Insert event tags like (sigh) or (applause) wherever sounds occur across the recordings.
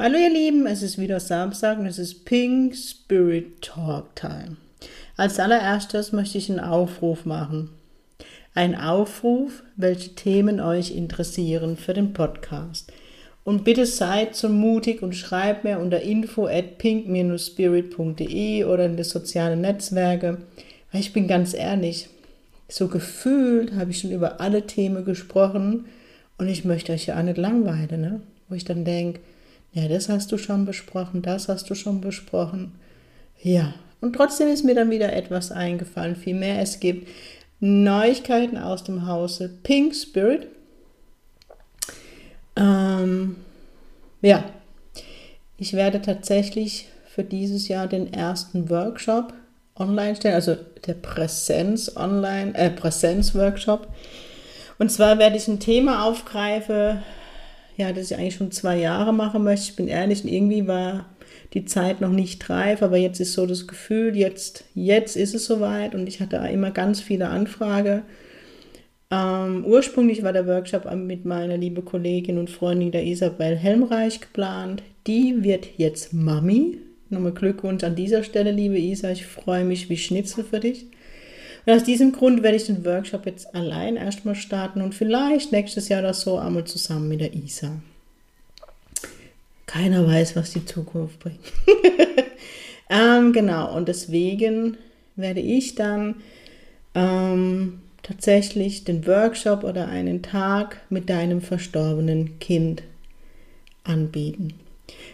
Hallo ihr Lieben, es ist wieder Samstag und es ist Pink Spirit Talk Time. Als allererstes möchte ich einen Aufruf machen. Ein Aufruf, welche Themen euch interessieren für den Podcast. Und bitte seid so mutig und schreibt mir unter info at pink-spirit.de oder in die sozialen Netzwerke. Weil ich bin ganz ehrlich, so gefühlt habe ich schon über alle Themen gesprochen und ich möchte euch ja auch nicht langweilen, ne? Wo ich dann denke, ja, das hast du schon besprochen, das hast du schon besprochen. Ja, und trotzdem ist mir dann wieder etwas eingefallen. Vielmehr, es gibt Neuigkeiten aus dem Hause Pink Spirit. Ähm, ja, ich werde tatsächlich für dieses Jahr den ersten Workshop online stellen, also der Präsenz online, äh, Präsenz Workshop. Und zwar werde ich ein Thema aufgreifen, ja, das ich eigentlich schon zwei Jahre machen möchte. Ich bin ehrlich, irgendwie war die Zeit noch nicht reif, aber jetzt ist so das Gefühl, jetzt, jetzt ist es soweit und ich hatte immer ganz viele Anfragen. Ähm, ursprünglich war der Workshop mit meiner lieben Kollegin und Freundin der Isabel Helmreich geplant. Die wird jetzt Mami. Nochmal Glückwunsch an dieser Stelle, liebe Isa. Ich freue mich wie Schnitzel für dich. Und aus diesem Grund werde ich den Workshop jetzt allein erstmal starten und vielleicht nächstes Jahr das so einmal zusammen mit der Isa. Keiner weiß, was die Zukunft bringt. (laughs) ähm, genau, und deswegen werde ich dann ähm, tatsächlich den Workshop oder einen Tag mit deinem verstorbenen Kind anbieten.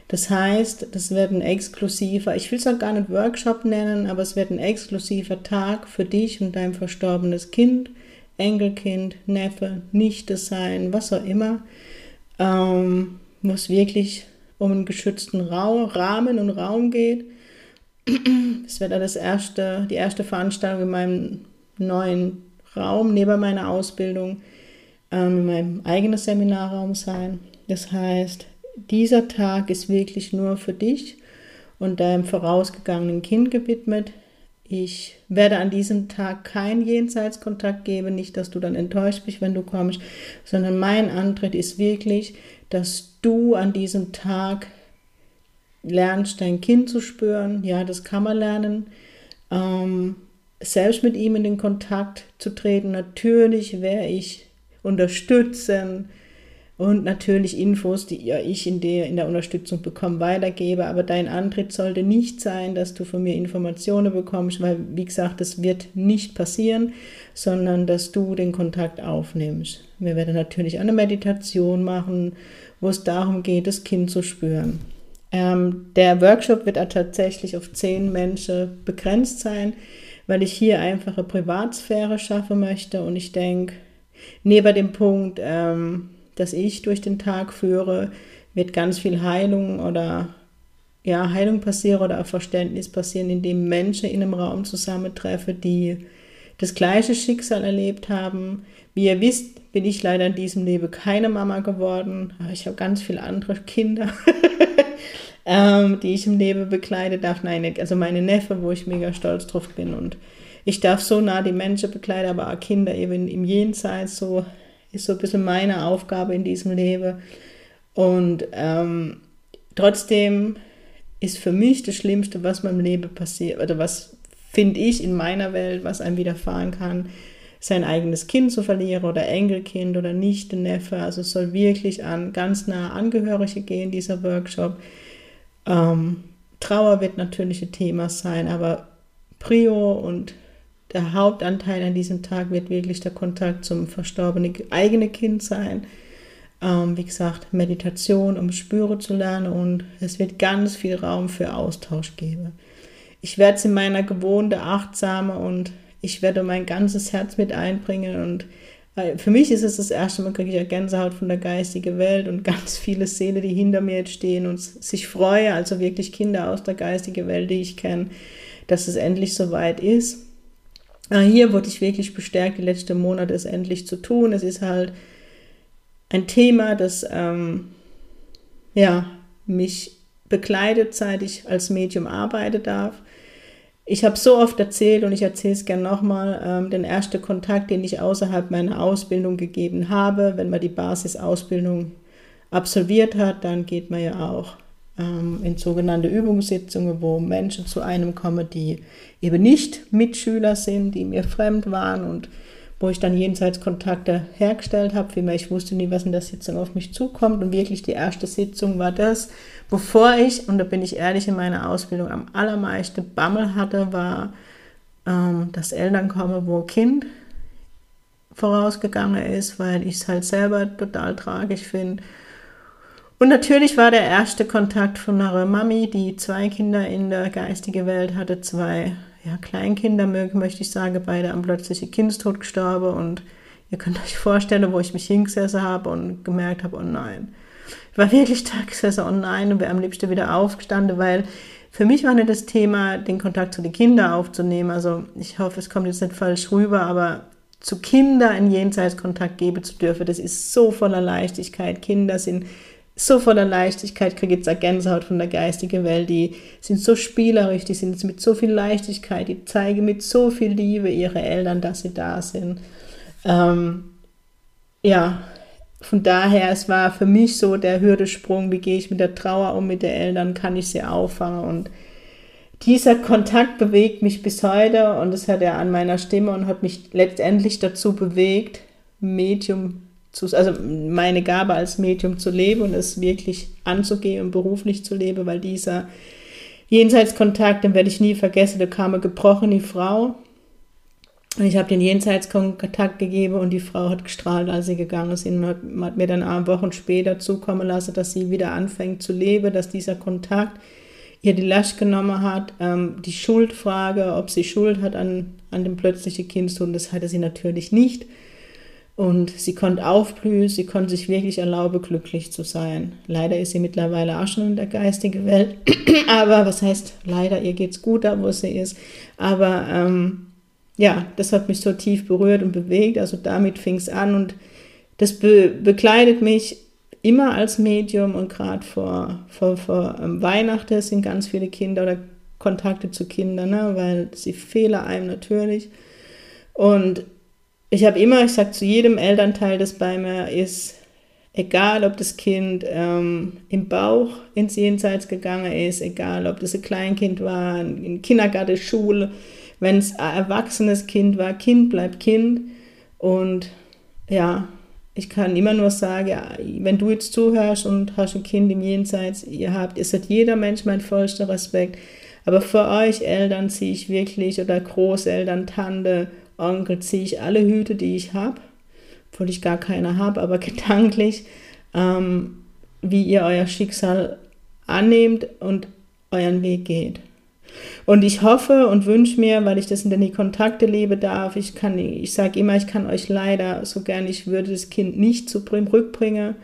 Das heißt, das wird ein exklusiver, ich will es auch gar nicht Workshop nennen, aber es wird ein exklusiver Tag für dich und dein verstorbenes Kind, Enkelkind, Neffe, Nichte sein, was auch immer, ähm, wo es wirklich um einen geschützten Raum, Rahmen und Raum geht. Es wird das erste, die erste Veranstaltung in meinem neuen Raum neben meiner Ausbildung, ähm, in meinem eigenen Seminarraum sein. Das heißt, dieser Tag ist wirklich nur für dich und deinem vorausgegangenen Kind gewidmet. Ich werde an diesem Tag keinen Jenseitskontakt geben, nicht, dass du dann enttäuscht bist, wenn du kommst, sondern mein Antritt ist wirklich, dass du an diesem Tag lernst, dein Kind zu spüren. Ja, das kann man lernen. Ähm, selbst mit ihm in den Kontakt zu treten. Natürlich werde ich unterstützen, und natürlich Infos, die ich in der, in der Unterstützung bekomme, weitergebe. Aber dein Antritt sollte nicht sein, dass du von mir Informationen bekommst, weil, wie gesagt, das wird nicht passieren, sondern dass du den Kontakt aufnimmst. Wir werden natürlich eine Meditation machen, wo es darum geht, das Kind zu spüren. Ähm, der Workshop wird tatsächlich auf zehn Menschen begrenzt sein, weil ich hier einfache Privatsphäre schaffen möchte. Und ich denke, neben dem Punkt, ähm, das ich durch den Tag führe, wird ganz viel Heilung oder ja, Heilung passieren oder auch Verständnis passieren, indem Menschen in einem Raum zusammentreffen, die das gleiche Schicksal erlebt haben. Wie ihr wisst, bin ich leider in diesem Leben keine Mama geworden, aber ich habe ganz viele andere Kinder, (laughs) ähm, die ich im Leben begleiten darf. Nein, also meine Neffe, wo ich mega stolz drauf bin und ich darf so nah die Menschen begleiten, aber auch Kinder eben im Jenseits so ist so ein bisschen meine Aufgabe in diesem Leben. Und ähm, trotzdem ist für mich das Schlimmste, was meinem Leben passiert, oder was finde ich in meiner Welt, was einem widerfahren kann, sein eigenes Kind zu verlieren oder Enkelkind oder Nichte, Neffe. Also es soll wirklich an ganz nah Angehörige gehen, dieser Workshop. Ähm, Trauer wird natürlich ein Thema sein, aber Prio und der Hauptanteil an diesem Tag wird wirklich der Kontakt zum verstorbenen eigenen Kind sein. Ähm, wie gesagt, Meditation, um Spüre zu lernen und es wird ganz viel Raum für Austausch geben. Ich werde es in meiner gewohnten, achtsame und ich werde mein ganzes Herz mit einbringen und für mich ist es das erste Mal, kriege ich ja Gänsehaut von der geistigen Welt und (laughs) ganz viele Seelen, die hinter mir jetzt stehen und sich freuen, also wirklich Kinder aus der geistigen Welt, die ich kenne, dass es endlich soweit ist. Aber hier wurde ich wirklich bestärkt, die letzten Monate es endlich zu tun. Es ist halt ein Thema, das ähm, ja, mich begleitet, seit ich als Medium arbeiten darf. Ich habe so oft erzählt und ich erzähle es gerne nochmal, ähm, den ersten Kontakt, den ich außerhalb meiner Ausbildung gegeben habe. Wenn man die Basisausbildung absolviert hat, dann geht man ja auch ähm, in sogenannte Übungssitzungen, wo Menschen zu einem kommen, die eben nicht Mitschüler sind, die mir fremd waren und wo ich dann jenseits Kontakte hergestellt habe. Vielmehr, ich wusste nie, was in der Sitzung auf mich zukommt. Und wirklich die erste Sitzung war das, bevor ich, und da bin ich ehrlich, in meiner Ausbildung am allermeisten Bammel hatte, war ähm, Eltern kommen, wo Kind vorausgegangen ist, weil ich es halt selber total tragisch finde und natürlich war der erste Kontakt von einer Mami, die zwei Kinder in der geistigen Welt hatte, zwei ja, Kleinkinder, möchte ich sagen, beide am plötzlichen Kindstod gestorben. Und ihr könnt euch vorstellen, wo ich mich hingesessen habe und gemerkt habe, oh nein. Ich war wirklich da gesessen, oh nein, und wäre am liebsten wieder aufgestanden, weil für mich war nicht das Thema, den Kontakt zu den Kindern aufzunehmen. Also ich hoffe, es kommt jetzt nicht falsch rüber, aber zu Kindern einen Jenseitskontakt geben zu dürfen, das ist so voller Leichtigkeit. Kinder sind so voller Leichtigkeit, kriege jetzt eine Gänsehaut von der geistigen Welt, die sind so spielerisch, die sind mit so viel Leichtigkeit, die zeigen mit so viel Liebe ihre Eltern, dass sie da sind. Ähm, ja, von daher, es war für mich so der Hürdesprung, wie gehe ich mit der Trauer um, mit den Eltern, kann ich sie auffangen und dieser Kontakt bewegt mich bis heute und das hat er an meiner Stimme und hat mich letztendlich dazu bewegt, Medium zu, also meine Gabe als Medium zu leben und es wirklich anzugehen und beruflich zu leben, weil dieser Jenseitskontakt, den werde ich nie vergessen, da kam eine gebrochene Frau und ich habe den Jenseitskontakt gegeben und die Frau hat gestrahlt, als sie gegangen ist und hat, mir dann Wochen später zukommen lassen, dass sie wieder anfängt zu leben, dass dieser Kontakt ihr die Last genommen hat, ähm, die Schuldfrage, ob sie Schuld hat an, an dem plötzlichen Kindstod, das hatte sie natürlich nicht. Und sie konnte aufblühen, sie konnte sich wirklich erlauben, glücklich zu sein. Leider ist sie mittlerweile auch schon in der geistigen Welt. (clears throat) Aber was heißt leider, ihr geht's gut da, wo sie ist. Aber ähm, ja, das hat mich so tief berührt und bewegt. Also damit fing es an und das be begleitet mich immer als Medium und gerade vor, vor, vor ähm, Weihnachten sind ganz viele Kinder oder Kontakte zu Kindern, ne? weil sie fehlen einem natürlich. Und ich habe immer, ich sage zu jedem Elternteil, das bei mir ist, egal ob das Kind ähm, im Bauch ins Jenseits gegangen ist, egal ob das ein Kleinkind war, in Kindergarten, Schule, wenn es ein erwachsenes Kind war, Kind bleibt Kind. Und ja, ich kann immer nur sagen, wenn du jetzt zuhörst und hast ein Kind im Jenseits, ihr habt, ist hat jeder Mensch mein vollster Respekt. Aber für euch Eltern ziehe ich wirklich oder Großeltern, Tante, Onkel ziehe ich alle Hüte, die ich habe, obwohl ich gar keine habe, aber (laughs) gedanklich, ähm, wie ihr euer Schicksal annehmt und euren Weg geht. Und ich hoffe und wünsche mir, weil ich das in den Kontakte lebe darf, ich kann, ich sage immer, ich kann euch leider so gern, ich würde das Kind nicht zurückbringen,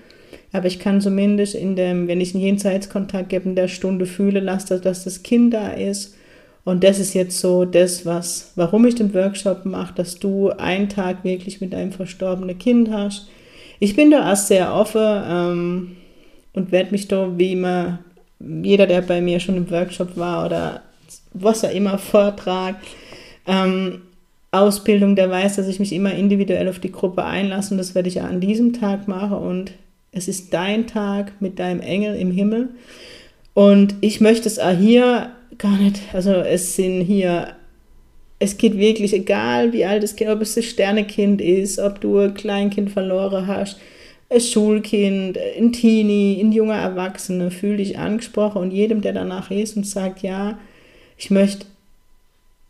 aber ich kann zumindest in dem, wenn ich einen Jenseitskontakt gebe, in der Stunde fühle, lasse, dass das Kind da ist und das ist jetzt so das, was, warum ich den Workshop mache, dass du einen Tag wirklich mit deinem verstorbenen Kind hast. Ich bin da erst sehr offen ähm, und werde mich da, wie immer, jeder, der bei mir schon im Workshop war oder was er immer Vortrag, ähm, Ausbildung, der weiß, dass ich mich immer individuell auf die Gruppe einlasse und das werde ich an diesem Tag machen und es ist dein Tag mit deinem Engel im Himmel und ich möchte es auch hier gar nicht, also es sind hier, es geht wirklich, egal wie alt das Kind, ob es ein Sternekind ist, ob du ein Kleinkind verloren hast, ein Schulkind, ein Teenie, ein junger Erwachsener, fühl dich angesprochen. Und jedem, der danach ist und sagt, ja, ich möchte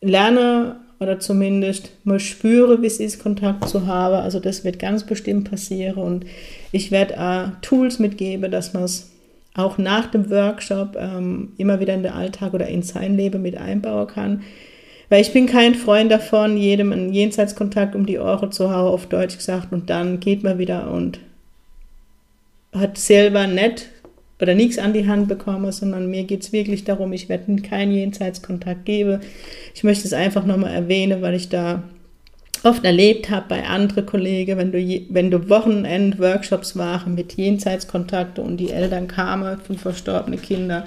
lernen oder zumindest mal spüre, wie es ist, Kontakt zu haben. Also das wird ganz bestimmt passieren. Und ich werde auch Tools mitgeben, dass man es auch nach dem Workshop ähm, immer wieder in den Alltag oder in sein Leben mit einbauen kann. Weil ich bin kein Freund davon, jedem einen Jenseitskontakt um die Ohren zu hauen, auf Deutsch gesagt, und dann geht man wieder und hat selber nicht oder nichts an die Hand bekomme, sondern mir geht es wirklich darum, ich werde keinen Jenseitskontakt geben. Ich möchte es einfach nochmal erwähnen, weil ich da oft erlebt habe bei anderen Kollegen, wenn du, wenn du Wochenend-Workshops waren mit Jenseitskontakte und die Eltern kamen von verstorbenen Kindern,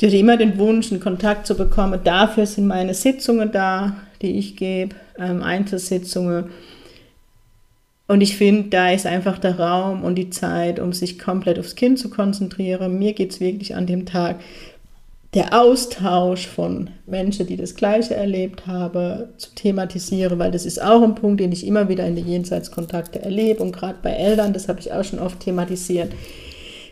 die hatte immer den Wunsch, einen Kontakt zu bekommen. Dafür sind meine Sitzungen da, die ich gebe, ähm, Einzelsitzungen. Und ich finde, da ist einfach der Raum und die Zeit, um sich komplett aufs Kind zu konzentrieren. Mir geht es wirklich an dem Tag der Austausch von Menschen, die das Gleiche erlebt haben, zu thematisieren, weil das ist auch ein Punkt, den ich immer wieder in den Jenseitskontakte erlebe und gerade bei Eltern, das habe ich auch schon oft thematisiert.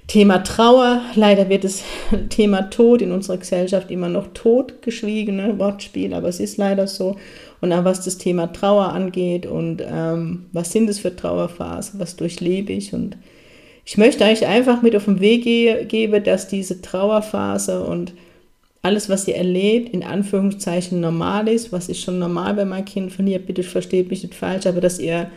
Thema Trauer, leider wird das (laughs) Thema Tod in unserer Gesellschaft immer noch totgeschwiegen, ne? Wortspiel, aber es ist leider so. Und auch was das Thema Trauer angeht und ähm, was sind es für Trauerphasen, was durchlebe ich und ich möchte euch einfach mit auf den Weg geben, dass diese Trauerphase und alles, was ihr erlebt, in Anführungszeichen normal ist, was ist schon normal, wenn mein Kind verliert, bitte versteht mich nicht falsch, aber dass ihr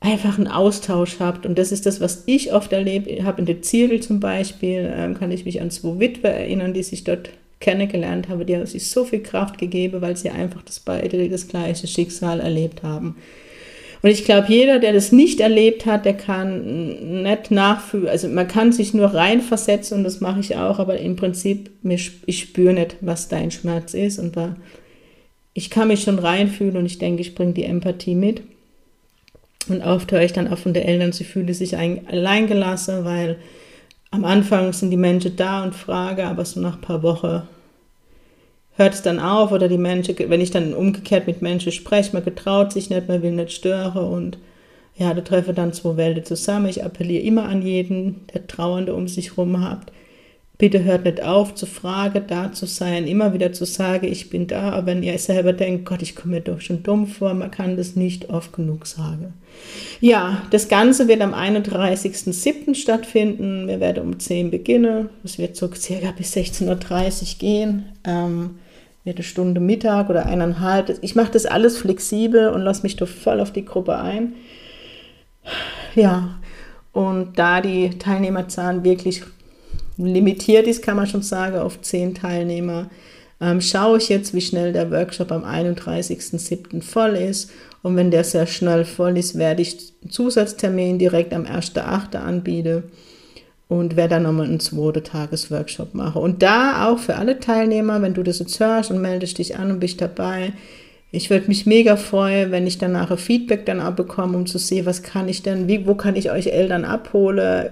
einfach einen Austausch habt. Und das ist das, was ich oft erlebt habe in der Zirkel zum Beispiel, ähm, kann ich mich an zwei Witwe erinnern, die sich dort kennengelernt haben, die haben sich so viel Kraft gegeben, weil sie einfach das beide das gleiche Schicksal erlebt haben. Und ich glaube, jeder, der das nicht erlebt hat, der kann nicht nachfühlen. Also man kann sich nur reinversetzen und das mache ich auch, aber im Prinzip, ich spüre nicht, was dein Schmerz ist. Und da, ich kann mich schon reinfühlen und ich denke, ich bringe die Empathie mit. Und oft höre ich dann auch von den Eltern, sie fühlen sich alleingelassen, weil am Anfang sind die Menschen da und fragen, aber so nach ein paar Wochen hört es dann auf oder die Menschen, wenn ich dann umgekehrt mit Menschen spreche, man getraut sich nicht, man will nicht stören und ja, da treffe dann zwei Welten zusammen. Ich appelliere immer an jeden, der Trauernde um sich herum hat. Bitte hört nicht auf zu fragen, da zu sein, immer wieder zu sagen, ich bin da. Aber wenn ihr selber denkt, Gott, ich komme mir doch schon dumm vor, man kann das nicht oft genug sagen. Ja, das Ganze wird am 31.07. stattfinden. Wir werden um 10 beginnen. Es wird so circa bis 16.30 Uhr gehen. Ähm, eine Stunde Mittag oder eineinhalb. Ich mache das alles flexibel und lasse mich doch voll auf die Gruppe ein. Ja, und da die Teilnehmerzahl wirklich limitiert ist, kann man schon sagen, auf zehn Teilnehmer, ähm, schaue ich jetzt, wie schnell der Workshop am 31.07. voll ist. Und wenn der sehr schnell voll ist, werde ich einen Zusatztermin direkt am 1.08. anbieten und werde dann nochmal einen zweiten Tagesworkshop machen. Und da auch für alle Teilnehmer, wenn du das jetzt hörst und meldest dich an und bist dabei, ich würde mich mega freuen, wenn ich danach ein Feedback dann auch bekomme, um zu sehen, was kann ich denn, wie, wo kann ich euch Eltern abholen,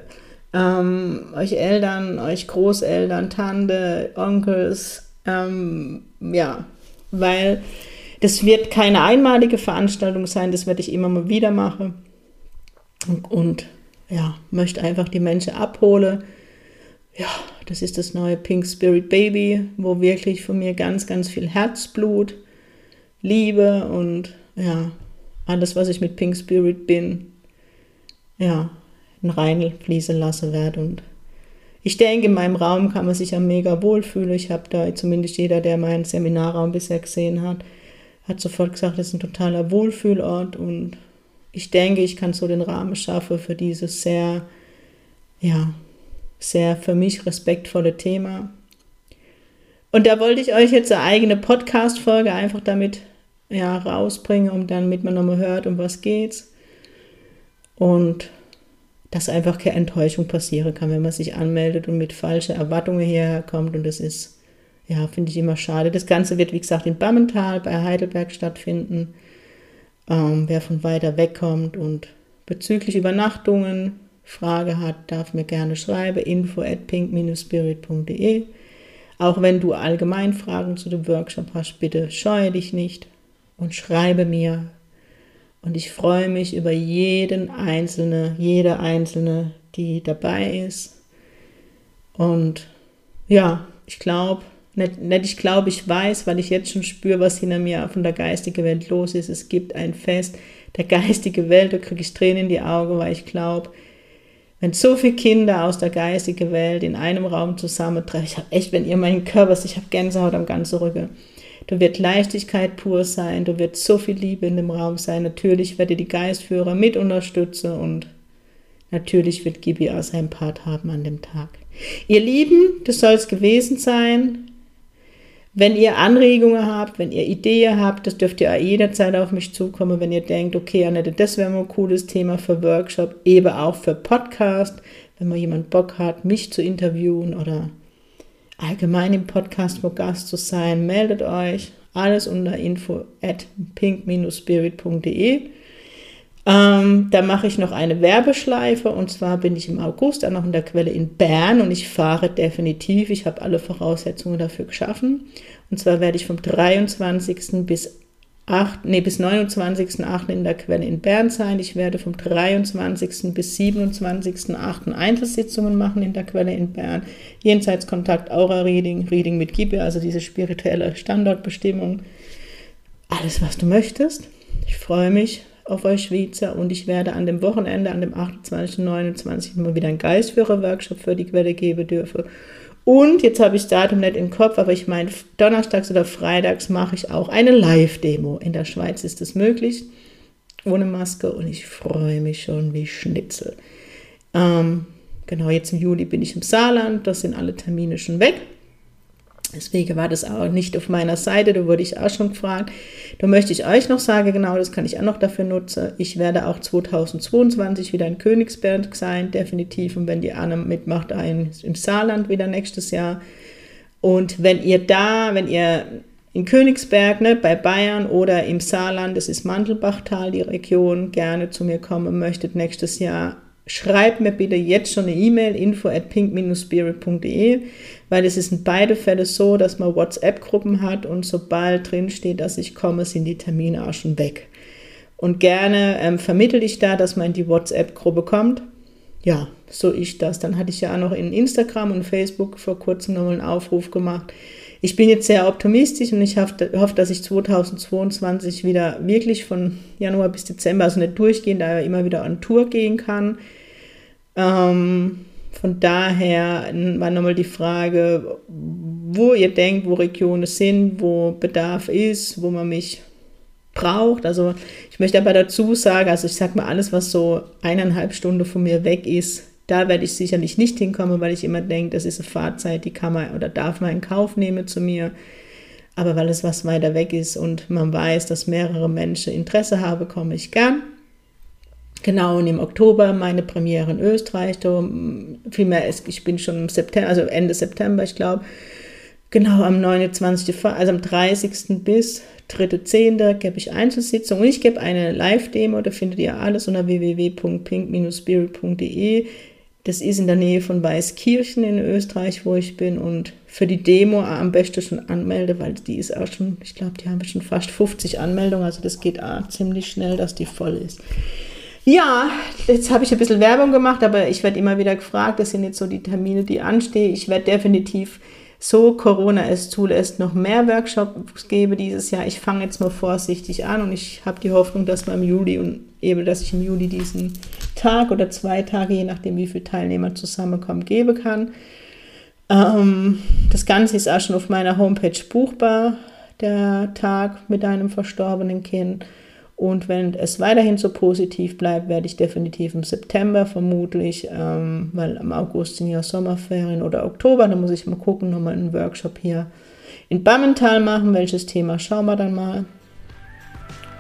ähm, euch Eltern, euch Großeltern, Tante, Onkels, ähm, ja, weil das wird keine einmalige Veranstaltung sein, das werde ich immer mal wieder machen. Und, und ja, möchte einfach die Menschen abholen. Ja, das ist das neue Pink Spirit Baby, wo wirklich von mir ganz, ganz viel Herzblut, Liebe und ja, alles, was ich mit Pink Spirit bin, ja, in rein fließen lassen werde. Und ich denke, in meinem Raum kann man sich ja mega wohlfühlen. Ich habe da zumindest jeder, der meinen Seminarraum bisher gesehen hat, hat sofort gesagt, das ist ein totaler Wohlfühlort und ich denke, ich kann so den Rahmen schaffen für dieses sehr, ja, sehr für mich respektvolle Thema. Und da wollte ich euch jetzt eine eigene Podcast-Folge einfach damit ja, rausbringen, um dann mit man nochmal hört, um was geht's. Und dass einfach keine Enttäuschung passieren kann, wenn man sich anmeldet und mit falschen Erwartungen hierher kommt. Und das ist, ja, finde ich immer schade. Das Ganze wird, wie gesagt, in Bammental bei Heidelberg stattfinden ähm, wer von weiter weg kommt und bezüglich Übernachtungen Frage hat, darf mir gerne schreiben, info at pink-spirit.de. Auch wenn du allgemein Fragen zu dem Workshop hast, bitte scheue dich nicht und schreibe mir. Und ich freue mich über jeden Einzelne, jede Einzelne, die dabei ist. Und ja, ich glaube, nicht, nicht ich glaube, ich weiß, weil ich jetzt schon spüre, was hinter mir von der geistigen Welt los ist. Es gibt ein Fest der geistigen Welt, da kriege ich Tränen in die Augen, weil ich glaube, wenn so viele Kinder aus der geistigen Welt in einem Raum zusammentreffen, ich habe echt, wenn ihr meinen Körper seht, ich habe Gänsehaut am ganzen Rücken. Da wird Leichtigkeit pur sein, da wird so viel Liebe in dem Raum sein. Natürlich werde die Geistführer mit unterstützen und natürlich wird Gibi auch seinen Part haben an dem Tag. Ihr Lieben, das soll es gewesen sein. Wenn ihr Anregungen habt, wenn ihr Ideen habt, das dürft ihr jederzeit auf mich zukommen, wenn ihr denkt, okay, Annette, das wäre mal ein cooles Thema für Workshop, eben auch für Podcast, wenn mal jemand Bock hat, mich zu interviewen oder allgemein im Podcast wo Gast zu sein, meldet euch. Alles unter info at pink-spirit.de. Ähm, da mache ich noch eine Werbeschleife und zwar bin ich im August dann noch in der Quelle in Bern und ich fahre definitiv. Ich habe alle Voraussetzungen dafür geschaffen. Und zwar werde ich vom 23. bis 8, nee, bis 29.8. in der Quelle in Bern sein. Ich werde vom 23. bis 27.8. Einzelsitzungen machen in der Quelle in Bern. Jenseitskontakt, Aura-Reading, Reading mit Gibe, also diese spirituelle Standortbestimmung. Alles, was du möchtest. Ich freue mich auf euch Schweizer und ich werde an dem Wochenende, an dem 28. und 29. mal wieder einen Geistführer-Workshop für die Quelle geben dürfen. Und jetzt habe ich das Datum nicht im Kopf, aber ich meine, donnerstags oder freitags mache ich auch eine Live-Demo. In der Schweiz ist das möglich, ohne Maske und ich freue mich schon wie Schnitzel. Ähm, genau, jetzt im Juli bin ich im Saarland, das sind alle Termine schon weg. Deswegen war das auch nicht auf meiner Seite, da wurde ich auch schon gefragt. Da möchte ich euch noch sagen, genau, das kann ich auch noch dafür nutzen. Ich werde auch 2022 wieder in Königsberg sein, definitiv. Und wenn die Anne mitmacht, ein, im Saarland wieder nächstes Jahr. Und wenn ihr da, wenn ihr in Königsberg, ne, bei Bayern oder im Saarland, das ist Mandelbachtal, die Region, gerne zu mir kommen möchtet nächstes Jahr, schreibt mir bitte jetzt schon eine E-Mail, info at pink-spirit.de, weil es ist in beide Fälle so, dass man WhatsApp-Gruppen hat und sobald drin steht, dass ich komme, sind die Termine auch schon weg. Und gerne ähm, vermittel ich da, dass man in die WhatsApp-Gruppe kommt. Ja, so ich das. Dann hatte ich ja auch noch in Instagram und Facebook vor kurzem nochmal einen Aufruf gemacht. Ich bin jetzt sehr optimistisch und ich hoffe, dass ich 2022 wieder wirklich von Januar bis Dezember, also nicht durchgehend, da immer wieder an Tour gehen kann. Ähm, von daher war nochmal die Frage, wo ihr denkt, wo Regionen sind, wo Bedarf ist, wo man mich braucht. Also ich möchte aber dazu sagen, also ich sage mal, alles, was so eineinhalb Stunden von mir weg ist, da werde ich sicherlich nicht hinkommen, weil ich immer denke, das ist eine Fahrzeit, die kann man oder darf man in Kauf nehmen zu mir. Aber weil es was weiter weg ist und man weiß, dass mehrere Menschen Interesse haben, komme ich gern. Genau, und im Oktober meine Premiere in Österreich. Da, vielmehr, ich bin schon im September, also Ende September, ich glaube. Genau, am 29., also am 30. bis 3.10. gebe ich Einzelsitzungen und ich gebe eine Live-Demo, da findet ihr alles unter www.pink-spirit.de. Das ist in der Nähe von Weißkirchen in Österreich, wo ich bin. Und für die Demo am besten schon anmelde, weil die ist auch schon, ich glaube, die haben schon fast 50 Anmeldungen. Also das geht auch ziemlich schnell, dass die voll ist. Ja, jetzt habe ich ein bisschen Werbung gemacht, aber ich werde immer wieder gefragt, das sind jetzt so die Termine, die anstehen. Ich werde definitiv, so Corona es zulässt, noch mehr Workshops geben dieses Jahr. Ich fange jetzt mal vorsichtig an und ich habe die Hoffnung, dass wir im Juli und eben, dass ich im Juli diesen Tag oder zwei Tage, je nachdem wie viele Teilnehmer zusammenkommen, geben kann. Ähm, das Ganze ist auch schon auf meiner Homepage buchbar, der Tag mit einem verstorbenen Kind. Und wenn es weiterhin so positiv bleibt, werde ich definitiv im September vermutlich, ähm, weil im August sind ja Sommerferien oder Oktober, da muss ich mal gucken, nochmal einen Workshop hier in Bammental machen. Welches Thema schauen wir dann mal.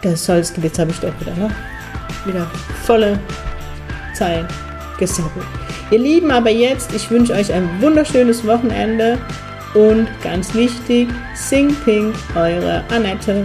Das soll es, jetzt habe ich doch wieder, ne? Wieder volle Zeit gesabbelt. Ihr Lieben, aber jetzt, ich wünsche euch ein wunderschönes Wochenende und ganz wichtig, Sing Pink, eure Annette.